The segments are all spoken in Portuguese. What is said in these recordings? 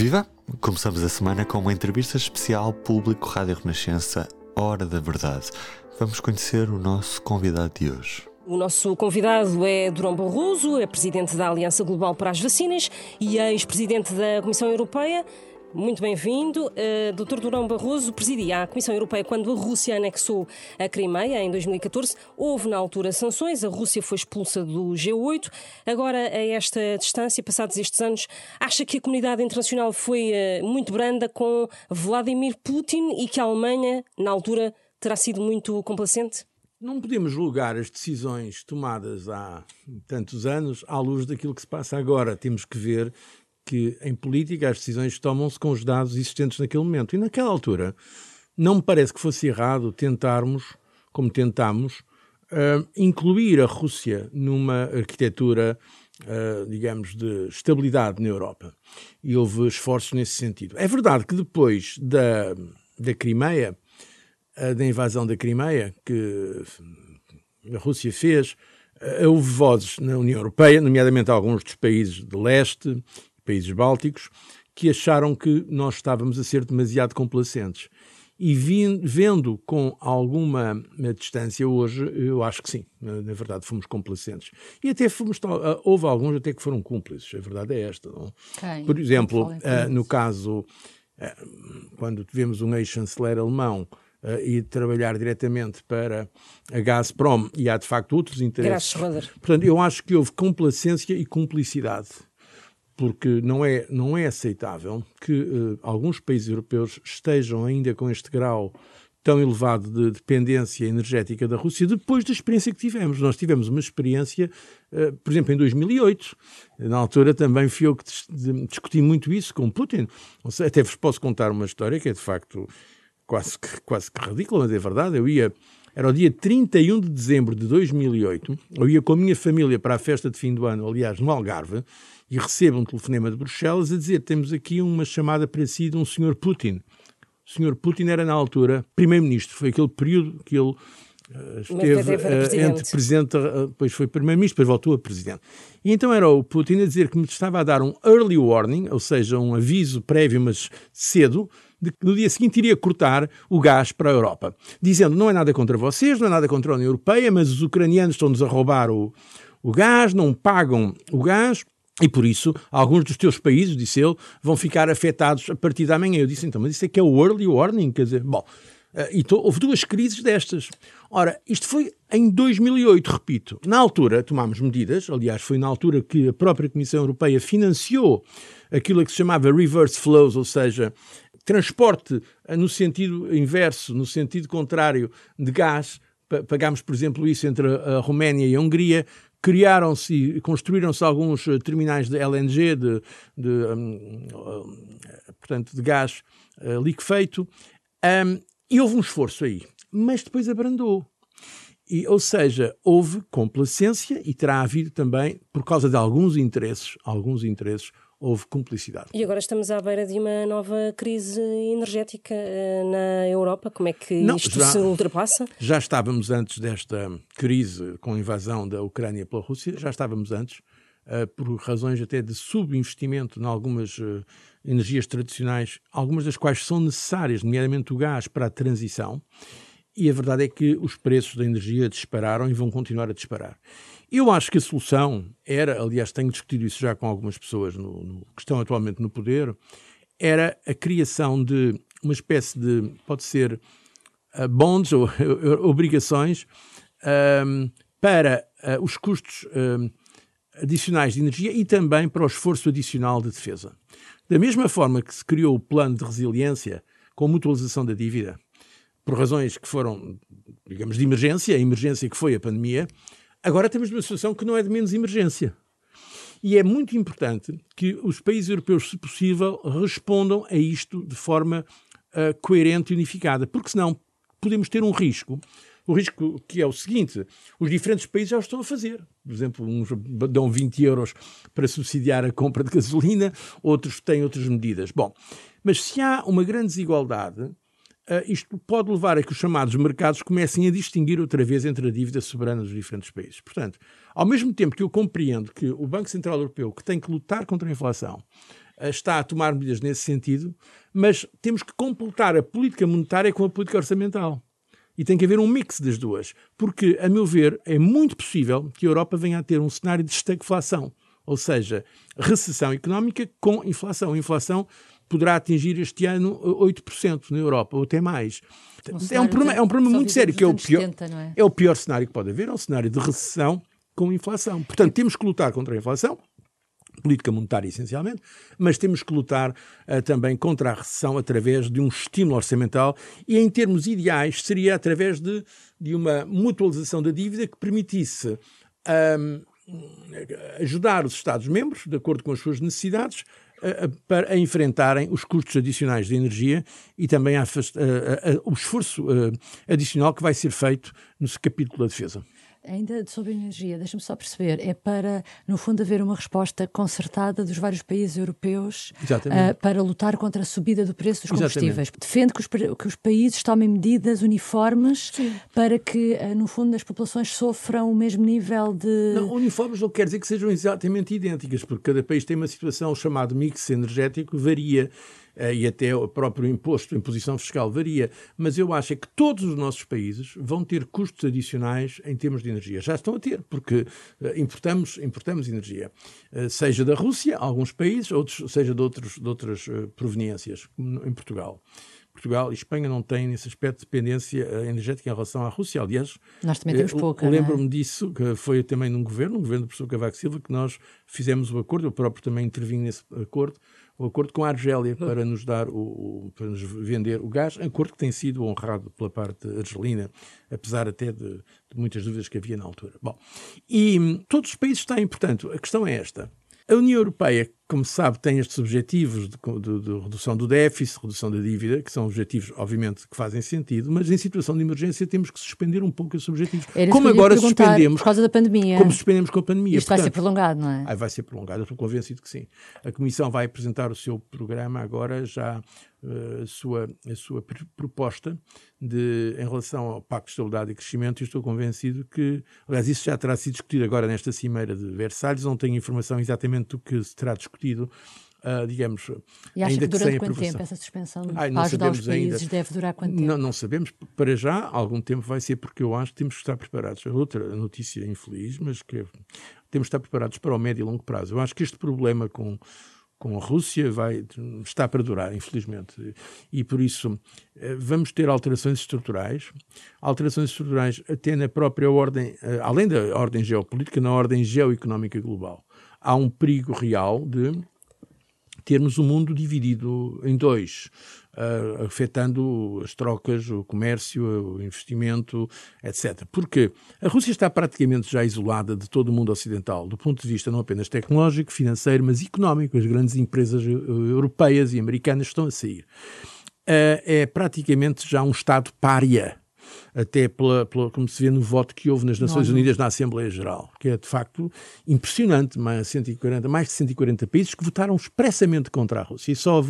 Viva! Começamos a semana com uma entrevista especial Público Rádio Renascença, Hora da Verdade. Vamos conhecer o nosso convidado de hoje. O nosso convidado é Durão Barroso, é presidente da Aliança Global para as Vacinas e ex-presidente da Comissão Europeia. Muito bem-vindo. Uh, Dr. Durão Barroso presidia a Comissão Europeia quando a Rússia anexou a Crimeia em 2014. Houve na altura sanções, a Rússia foi expulsa do G8. Agora, a esta distância, passados estes anos, acha que a comunidade internacional foi uh, muito branda com Vladimir Putin e que a Alemanha, na altura, terá sido muito complacente? Não podemos julgar as decisões tomadas há tantos anos à luz daquilo que se passa agora. Temos que ver que em política as decisões tomam-se com os dados existentes naquele momento. E naquela altura não me parece que fosse errado tentarmos, como tentámos, uh, incluir a Rússia numa arquitetura, uh, digamos, de estabilidade na Europa. E houve esforços nesse sentido. É verdade que depois da, da Crimeia, uh, da invasão da Crimeia, que a Rússia fez, houve vozes na União Europeia, nomeadamente alguns dos países de leste países bálticos, que acharam que nós estávamos a ser demasiado complacentes. E vendo com alguma distância hoje, eu acho que sim, na, verdade fomos complacentes. E até fomos, ah, houve alguns até que foram cúmplices, a verdade é esta. Quem? Por exemplo, uh, no caso, uh, quando tivemos um ex-chanceler alemão uh, e trabalhar diretamente para a Gazprom, e há de facto outros interesses. Portanto, eu acho que houve complacência e cumplicidade porque não é, não é aceitável que uh, alguns países europeus estejam ainda com este grau tão elevado de dependência energética da Rússia depois da experiência que tivemos. Nós tivemos uma experiência, uh, por exemplo, em 2008. Na altura também fui eu que discuti muito isso com Putin. Seja, até vos posso contar uma história que é de facto quase que, quase que ridícula, mas é verdade. Eu ia era o dia 31 de dezembro de 2008. Eu ia com a minha família para a festa de fim do ano, aliás, no Algarve, e recebo um telefonema de Bruxelas a dizer: temos aqui uma chamada para si de um senhor Putin. O senhor Putin era, na altura, primeiro-ministro. Foi aquele período que ele Uh, esteve uh, entre presidente, uh, depois foi primeiro-ministro, depois voltou a presidente. E então era o Putin a dizer que me estava a dar um early warning, ou seja, um aviso prévio, mas cedo, de que no dia seguinte iria cortar o gás para a Europa, dizendo não é nada contra vocês, não é nada contra a União Europeia, mas os ucranianos estão-nos a roubar o, o gás, não pagam o gás, e por isso, alguns dos teus países, disse ele, vão ficar afetados a partir da manhã. Eu disse, então, mas isso é que é o early warning, quer dizer, bom, uh, e to, houve duas crises destas. Ora, isto foi em 2008, repito. Na altura, tomámos medidas, aliás, foi na altura que a própria Comissão Europeia financiou aquilo que se chamava reverse flows, ou seja, transporte eh, no sentido inverso, no sentido contrário de gás. Pagámos, por exemplo, isso entre a Roménia e a Hungria, criaram-se e construíram-se alguns eh, terminais de LNG, de, de um, portanto, de gás uh, liquefeito, um, e houve um esforço aí, mas depois abrandou. E, ou seja, houve complacência e terá havido também, por causa de alguns interesses, alguns interesses, houve cumplicidade. E agora estamos à beira de uma nova crise energética eh, na Europa. Como é que Não, isto já, se ultrapassa? Já estávamos antes desta crise com a invasão da Ucrânia pela Rússia, já estávamos antes, uh, por razões até de subinvestimento em algumas uh, energias tradicionais, algumas das quais são necessárias, nomeadamente o gás, para a transição. E a verdade é que os preços da energia dispararam e vão continuar a disparar. Eu acho que a solução era, aliás, tenho discutido isso já com algumas pessoas no, no, que estão atualmente no poder, era a criação de uma espécie de, pode ser, uh, bonds ou obrigações uh, para uh, os custos adicionais de energia e também para o esforço adicional de defesa. Da mesma forma que se criou o plano de resiliência com mutualização da dívida, por razões que foram, digamos, de emergência, a emergência que foi a pandemia, Agora temos uma situação que não é de menos emergência. E é muito importante que os países europeus, se possível, respondam a isto de forma uh, coerente e unificada, porque senão podemos ter um risco. O risco que é o seguinte: os diferentes países já o estão a fazer. Por exemplo, uns dão 20 euros para subsidiar a compra de gasolina, outros têm outras medidas. Bom, mas se há uma grande desigualdade, Uh, isto pode levar a que os chamados mercados comecem a distinguir outra vez entre a dívida soberana dos diferentes países. Portanto, ao mesmo tempo que eu compreendo que o Banco Central Europeu, que tem que lutar contra a inflação, está a tomar medidas nesse sentido, mas temos que completar a política monetária com a política orçamental. E tem que haver um mix das duas. Porque, a meu ver, é muito possível que a Europa venha a ter um cenário de estagflação. Ou seja, recessão económica com inflação. Inflação poderá atingir este ano 8% na Europa, ou até mais. Um é, um problema, é um problema muito sério, que é o, pior, 70, é? é o pior cenário que pode haver, é um cenário de recessão com inflação. Portanto, temos que lutar contra a inflação, política monetária essencialmente, mas temos que lutar uh, também contra a recessão através de um estímulo orçamental e, em termos ideais, seria através de, de uma mutualização da dívida que permitisse um, ajudar os Estados-membros, de acordo com as suas necessidades, para enfrentarem os custos adicionais de energia e também a, a, a, o esforço adicional que vai ser feito no capítulo da defesa. Ainda sobre a energia, deixa-me só perceber, é para, no fundo, haver uma resposta concertada dos vários países europeus uh, para lutar contra a subida do preço dos combustíveis. Exatamente. Defende que os, que os, países tomem medidas uniformes Sim. para que, uh, no fundo, as populações sofram o mesmo nível de. Não, uniformes não quer dizer que sejam exatamente idênticas, porque cada país tem uma situação chamada mix energético, varia e até o próprio imposto, a imposição fiscal varia, mas eu acho é que todos os nossos países vão ter custos adicionais em termos de energia. Já estão a ter, porque eh, importamos, importamos energia, eh, seja da Rússia, alguns países, outros, seja de, outros, de outras proveniências, como em Portugal. Portugal e Espanha não têm, nesse aspecto, dependência energética em relação à Rússia. Aliás, nós também temos pouca. É? Lembro-me é? disso, que foi também num governo, no governo do professor Cavaco Silva, que nós fizemos o acordo, eu próprio também intervim nesse acordo, o acordo com a Argélia para nos dar o, para nos vender o gás, acordo que tem sido honrado pela parte argelina, apesar até de, de muitas dúvidas que havia na altura. Bom, e hum, todos os países têm, portanto, a questão é esta. A União Europeia, como se sabe, tem estes objetivos de, de, de, redução do déficit, redução da dívida, que são objetivos, obviamente, que fazem sentido, mas em situação de emergência temos que suspender um pouco esses objetivos. Como agora suspendemos. Por causa da pandemia. Como suspendemos com a pandemia. Isto Portanto, vai ser prolongado, não é? Ah, vai ser prolongado, estou convencido que sim. A Comissão vai apresentar o seu programa agora já a sua, a sua proposta de, em relação ao Pacto de Estabilidade e Crescimento e estou convencido que, aliás, isso já terá sido discutido agora nesta cimeira de Versalhes, não tenho informação exatamente do que se terá discutido, Uh, digamos, e acha ainda que durante que quanto tempo essa suspensão Ai, para ajudar os países ainda. deve durar quanto tempo? Não, não sabemos. Para já, algum tempo vai ser, porque eu acho que temos que estar preparados. Outra notícia infeliz, mas que temos que estar preparados para o médio e longo prazo. Eu acho que este problema com com a Rússia vai, está para durar, infelizmente. E por isso eh, vamos ter alterações estruturais, alterações estruturais até na própria ordem, eh, além da ordem geopolítica, na ordem geoeconómica global. Há um perigo real de termos o um mundo dividido em dois uh, afetando as trocas, o comércio, o investimento, etc. Porque a Rússia está praticamente já isolada de todo o mundo ocidental, do ponto de vista não apenas tecnológico, financeiro, mas económico. As grandes empresas eh, europeias e americanas estão a sair. Uh, é praticamente já um Estado pária até pela, pela, como se vê no voto que houve nas Nações não, Unidas na Assembleia Geral, que é de facto impressionante, mais, 140, mais de 140 países que votaram expressamente contra a Rússia e só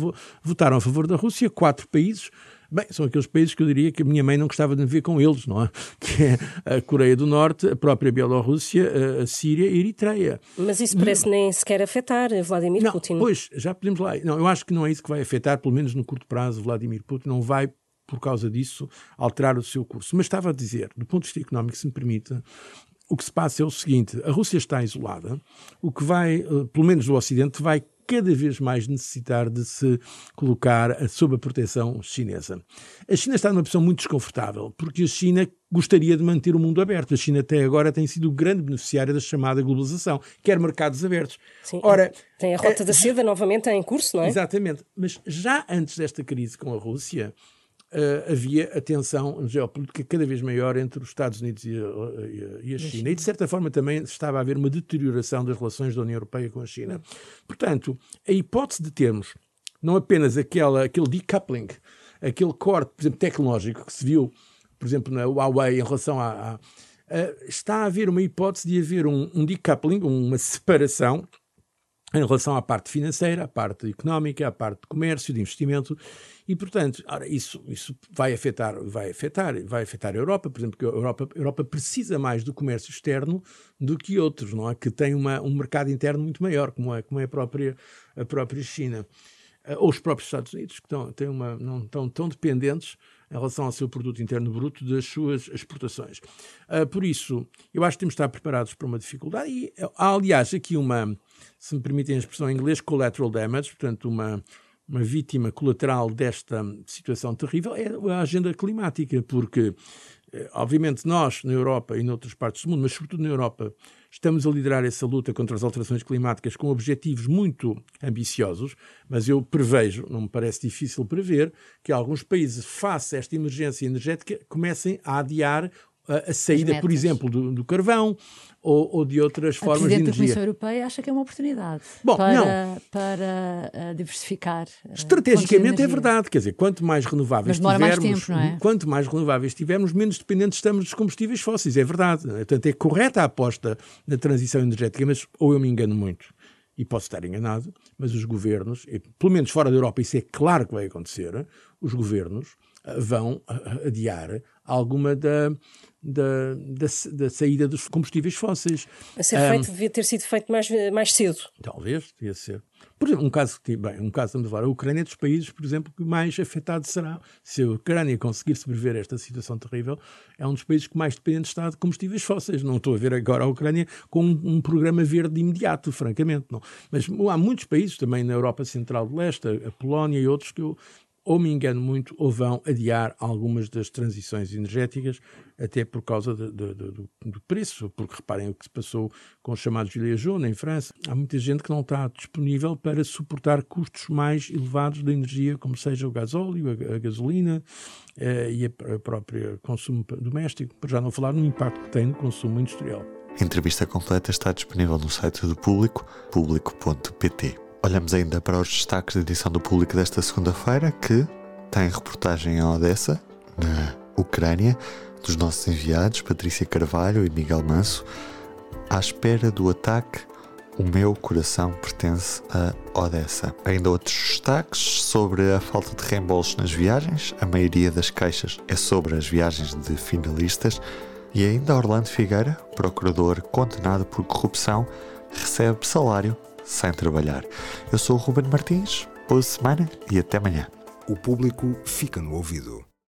votaram a favor da Rússia quatro países, Bem, são aqueles países que eu diria que a minha mãe não gostava de me ver com eles, não é? Que é a Coreia do Norte, a própria Bielorrússia, a Síria e a Eritreia. Mas isso parece nem sequer afetar Vladimir não, Putin. Pois, já podemos lá. Não, eu acho que não é isso que vai afetar, pelo menos no curto prazo, Vladimir Putin. Não vai por causa disso, alterar o seu curso. Mas estava a dizer, do ponto de vista económico, se me permite, o que se passa é o seguinte: a Rússia está isolada, o que vai, eh, pelo menos o Ocidente, vai cada vez mais necessitar de se colocar sob a proteção chinesa. A China está numa posição muito desconfortável, porque a China gostaria de manter o mundo aberto. A China até agora tem sido grande beneficiário da chamada globalização, quer mercados abertos. Sim, Ora, tem a rota da seda novamente em curso, não é? Exatamente. Mas já antes desta crise com a Rússia, uh, havia a tensão geopolítica cada vez maior entre os Estados Unidos e a, e a, China. E, de certa forma, também estava a haver uma deterioração das relações da União Europeia com a China. Portanto, a hipótese de termos não apenas aquela, aquele decoupling, aquele corte, por exemplo, tecnológico que se viu, por exemplo, na Huawei em relação a, Uh, está a haver uma hipótese de haver um, um decoupling, uma separação em relação à parte financeira, à parte económica, à parte de comércio, de investimento, e portanto, ora, isso, isso vai afetar, vai afetar, vai afetar a Europa, por exemplo, porque a Europa, a Europa precisa mais do comércio externo do que outros, não é? Que tem uma, um mercado interno muito maior, como é, como é a própria a própria China ou os próprios Estados Unidos, que estão, têm uma, não estão tão dependentes em relação ao seu produto interno bruto das suas exportações. Uh, por isso, eu acho que temos de estar preparados para uma dificuldade e há, aliás, aqui uma, se me permitem a expressão em inglês, collateral damage, portanto, uma, uma vítima colateral desta situação terrível é a agenda climática, porque, obviamente, nós, na Europa e noutras partes do mundo, mas sobretudo na Europa, estamos a liderar essa luta contra as alterações climáticas com objetivos muito ambiciosos, mas eu prevejo, não me parece difícil prever, que alguns países, face a esta emergência energética, comecem a adiar a, saída, por exemplo, do, do carvão ou, ou, de outras a formas de energia. A Comissão Europeia acha que é uma oportunidade Bom, para, não. para uh, diversificar. Uh, Estrategicamente é verdade, quer dizer, quanto mais renováveis tivermos, mais tempo, é? quanto mais renováveis tivermos, menos dependentes estamos dos combustíveis fósseis, é verdade. Portanto, é correta a aposta na transição energética, mas ou eu me engano muito e posso estar enganado, mas os governos, pelo menos fora da Europa, isso é claro que vai acontecer, os governos vão adiar alguma da, da, da, da, saída dos combustíveis fósseis. A ser feito, um, devia ter sido feito mais, mais cedo. Talvez, devia ser. Por exemplo, um caso que, bem, um caso, estamos a falar, a Ucrânia é dos países, por exemplo, que mais afetado será. Se a Ucrânia conseguir sobreviver a esta situação terrível, é um dos países que mais dependente está de combustíveis fósseis. Não estou a ver agora a Ucrânia com um, um programa verde imediato, francamente. Não. Mas há muitos países, também na Europa Central de Leste, a Polónia e outros, que eu ou me engano muito, ou vão adiar algumas das transições energéticas, até por causa de, de, de, do, preço, porque reparem o que se passou com os chamados gilets jaunes em França. Há muita gente que não está disponível para suportar custos mais elevados da energia, como seja o gasóleo, a, a gasolina eh, e a própria consumo doméstico, para já não falar no impacto que tem no consumo industrial. A entrevista completa está disponível no site do Público, público.pt. Olhamos ainda para os destaques da edição do público desta segunda-feira, que tem reportagem em Odessa, na Ucrânia, dos nossos enviados Patrícia Carvalho e Miguel Manso. À espera do ataque, o meu coração pertence a Odessa. Ainda outros destaques sobre a falta de reembolsos nas viagens. A maioria das queixas é sobre as viagens de finalistas. E ainda Orlando Figueira, procurador condenado por corrupção, recebe salário sem trabalhar. Eu sou o Ruben Martins, boa semana e até amanhã. O público fica no ouvido.